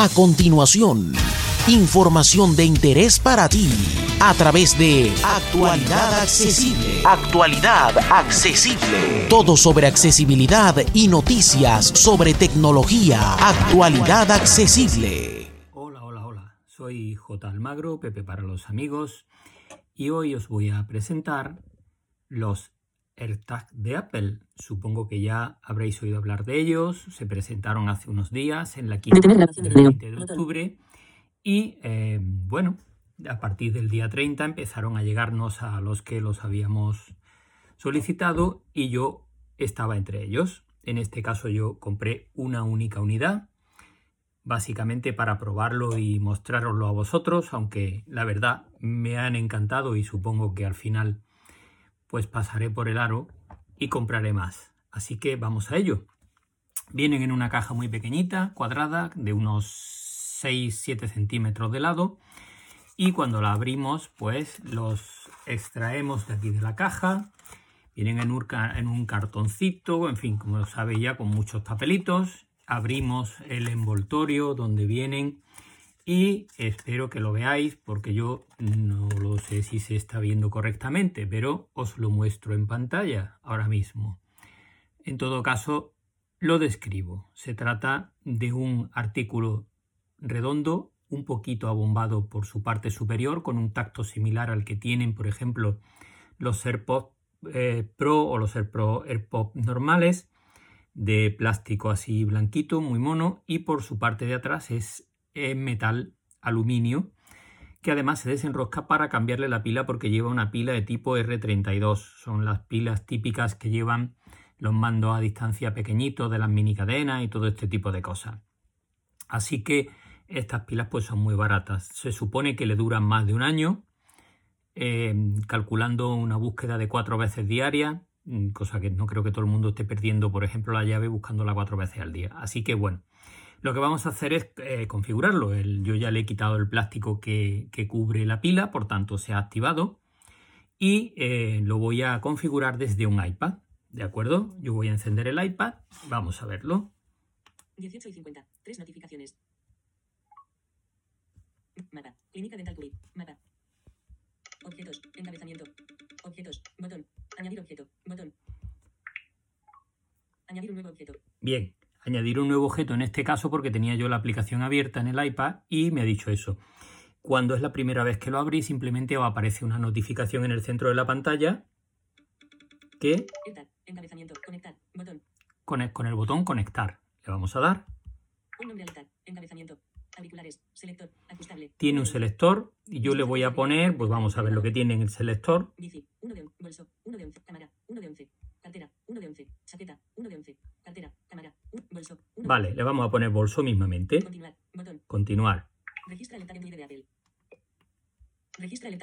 A continuación, información de interés para ti a través de Actualidad Accesible. Actualidad Accesible. Todo sobre accesibilidad y noticias sobre tecnología. Actualidad Accesible. Hola, hola, hola. Soy J. Almagro, Pepe para los amigos, y hoy os voy a presentar los AirTag de Apple. Supongo que ya habréis oído hablar de ellos. Se presentaron hace unos días en la quinta del 20 de octubre. Y eh, bueno, a partir del día 30 empezaron a llegarnos a los que los habíamos solicitado y yo estaba entre ellos. En este caso yo compré una única unidad, básicamente para probarlo y mostraroslo a vosotros, aunque la verdad me han encantado y supongo que al final pues pasaré por el aro y compraré más. Así que vamos a ello. Vienen en una caja muy pequeñita, cuadrada, de unos 6-7 centímetros de lado. Y cuando la abrimos, pues los extraemos de aquí de la caja. Vienen en un, en un cartoncito, en fin, como lo sabéis ya, con muchos papelitos. Abrimos el envoltorio donde vienen y espero que lo veáis porque yo no lo sé si se está viendo correctamente, pero os lo muestro en pantalla ahora mismo. En todo caso, lo describo. Se trata de un artículo redondo, un poquito abombado por su parte superior, con un tacto similar al que tienen, por ejemplo, los AirPods eh, Pro o los AirPods normales, de plástico así blanquito, muy mono, y por su parte de atrás es en metal aluminio que además se desenrosca para cambiarle la pila porque lleva una pila de tipo R32. Son las pilas típicas que llevan los mandos a distancia pequeñitos de las mini cadenas y todo este tipo de cosas. Así que estas pilas pues son muy baratas. Se supone que le duran más de un año, eh, calculando una búsqueda de cuatro veces diaria, mm, cosa que no creo que todo el mundo esté perdiendo, por ejemplo, la llave buscándola cuatro veces al día. Así que bueno, lo que vamos a hacer es eh, configurarlo. yo ya le he quitado el plástico que, cubre la pila, por tanto se ha activado. Y eh, lo voy a configurar desde un iPad. ¿De acuerdo? Yo voy a encender el iPad. Vamos a verlo. 18 y 50. Tres notificaciones. Mapa. Clínica Dental Clip. Mapa. Objetos. Encabezamiento. Objetos. Botón. Añadir objeto. Botón. Añadir un nuevo objeto. Bien añadir un nuevo objeto en este caso porque tenía yo la aplicación abierta en el iPad y me ha dicho eso. Cuando es la primera vez que lo abrí, simplemente aparece una notificación en el centro de la pantalla que Con, el, botón conectar. Le vamos a dar. Tiene un selector y yo le voy a poner, pues vamos a ver lo que tiene en el selector. Vale, le vamos a poner bolso mismamente. Continuar. Botón. Continuar. Registra el de Apple. Registra el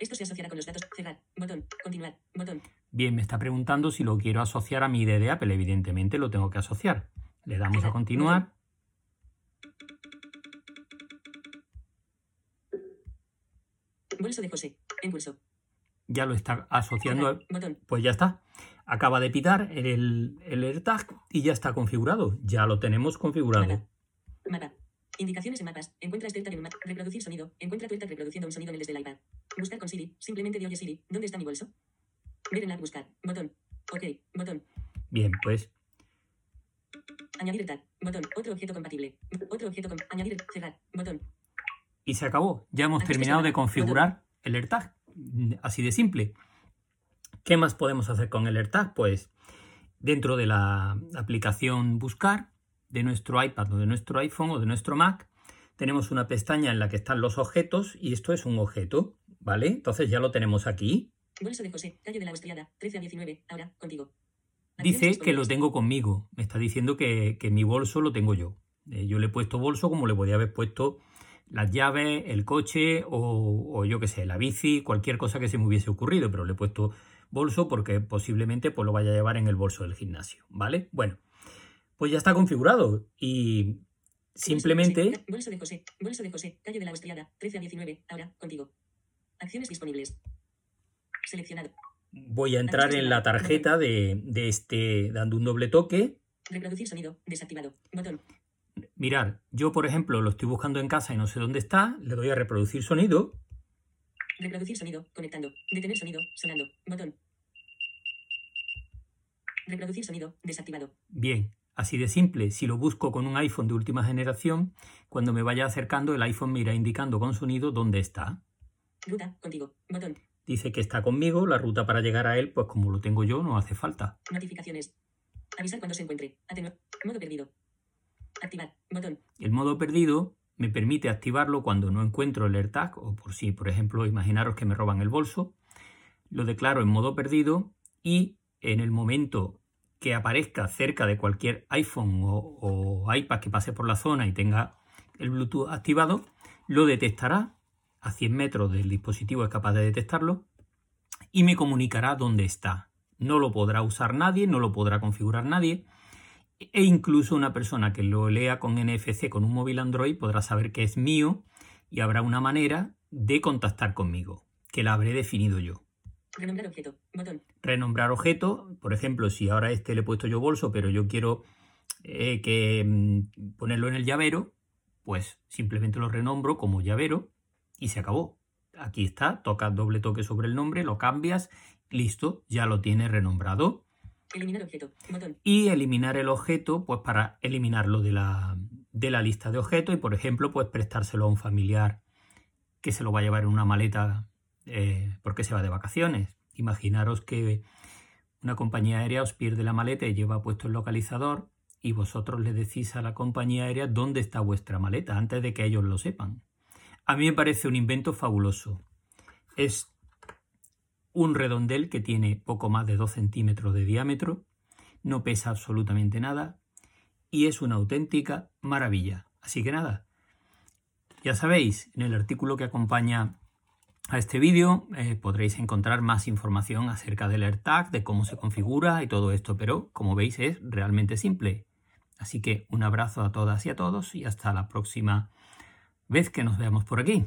Esto se asociará con los datos. Cerrar. Botón. Continuar. Botón. Bien, me está preguntando si lo quiero asociar a mi ID de Apple. Evidentemente lo tengo que asociar. Le damos a continuar. Bolso de José. En bolso. Ya lo está asociando. Pues ya está acaba de pitar el, el AirTag y ya está configurado. Ya lo tenemos configurado. Mapa. Indicaciones de mapas. Encuentra este en mapa. Reproducir sonido. Encuentra tu AirTag reproduciendo un sonido en el desde el iPad. Buscar con Siri. Simplemente di oye Siri. ¿Dónde está mi bolso? Ver en la buscar. Botón. Ok. Botón. Bien, pues. Añadir AirTag. Botón. Otro objeto compatible. Otro objeto con... Añadir. Cerrar. Botón. Y se acabó. Ya hemos terminado de configurar el AirTag. Así de simple. ¿Qué más podemos hacer con el AirTag? Pues dentro de la aplicación Buscar de nuestro iPad o de nuestro iPhone o de nuestro Mac, tenemos una pestaña en la que están los objetos y esto es un objeto, ¿vale? Entonces ya lo tenemos aquí. Bolso de José, calle de la 13 a 19, ahora, contigo. Dice que lo tengo conmigo, me está diciendo que, mi bolso lo tengo yo. Eh, yo le he puesto bolso como le podía haber puesto las llaves, el coche o, o yo qué sé, la bici, cualquier cosa que se me hubiese ocurrido, pero le he puesto bolso porque posiblemente pues, lo vaya a llevar en el bolso del gimnasio, ¿vale? Bueno, pues ya está configurado y simplemente... Bolso de José, bolso de José, calle de la Austriada, 13 a 19, ahora, contigo. Acciones disponibles. Seleccionado. Voy a entrar en la tarjeta de, de este, dando un doble toque. Reproducir sonido, desactivado, botón. Mirar, yo por ejemplo lo estoy buscando en casa y no sé dónde está, le doy a reproducir sonido. Reproducir sonido, conectando. Detener sonido, sonando. Botón. Reproducir sonido, desactivado. Bien, así de simple. Si lo busco con un iPhone de última generación, cuando me vaya acercando el iPhone me irá indicando con sonido dónde está. Ruta, contigo. Botón. Dice que está conmigo, la ruta para llegar a él, pues como lo tengo yo, no hace falta. Notificaciones. Avisar cuando se encuentre. Atenuar. Modo perdido. Activar. Botón. El modo perdido me permite activarlo cuando no encuentro el AirTag o por si, por ejemplo, imaginaros que me roban el bolso. Lo declaro en modo perdido y en el momento que aparezca cerca de cualquier iPhone o, o iPad que pase por la zona y tenga el Bluetooth activado, lo detectará a 100 metros del dispositivo es capaz de detectarlo y me comunicará dónde está. No lo podrá usar nadie, no lo podrá configurar nadie e incluso una persona que lo lea con NFC con un móvil Android podrá saber que es mío y habrá una manera de contactar conmigo, que la habré definido yo. Renombrar objeto. Botón. Renombrar objeto, por ejemplo, si ahora este le he puesto yo bolso, pero yo quiero eh, que mm, ponerlo en el llavero, pues simplemente lo renombro como llavero y se acabó. Aquí está, tocas doble toque sobre el nombre, lo cambias, listo, ya lo tiene renombrado. Eliminar objeto. Y eliminar el objeto, pues para eliminarlo de la, de la lista de objetos y, por ejemplo, pues prestárselo a un familiar que se lo va a llevar en una maleta eh, porque se va de vacaciones. Imaginaros que una compañía aérea os pierde la maleta y lleva puesto el localizador y vosotros le decís a la compañía aérea dónde está vuestra maleta antes de que ellos lo sepan. A mí me parece un invento fabuloso. Es un redondel que tiene poco más de 2 centímetros de diámetro, no pesa absolutamente nada y es una auténtica maravilla. Así que nada, ya sabéis, en el artículo que acompaña a este vídeo eh, podréis encontrar más información acerca del AirTag, de cómo se configura y todo esto, pero como veis es realmente simple. Así que un abrazo a todas y a todos y hasta la próxima vez que nos veamos por aquí.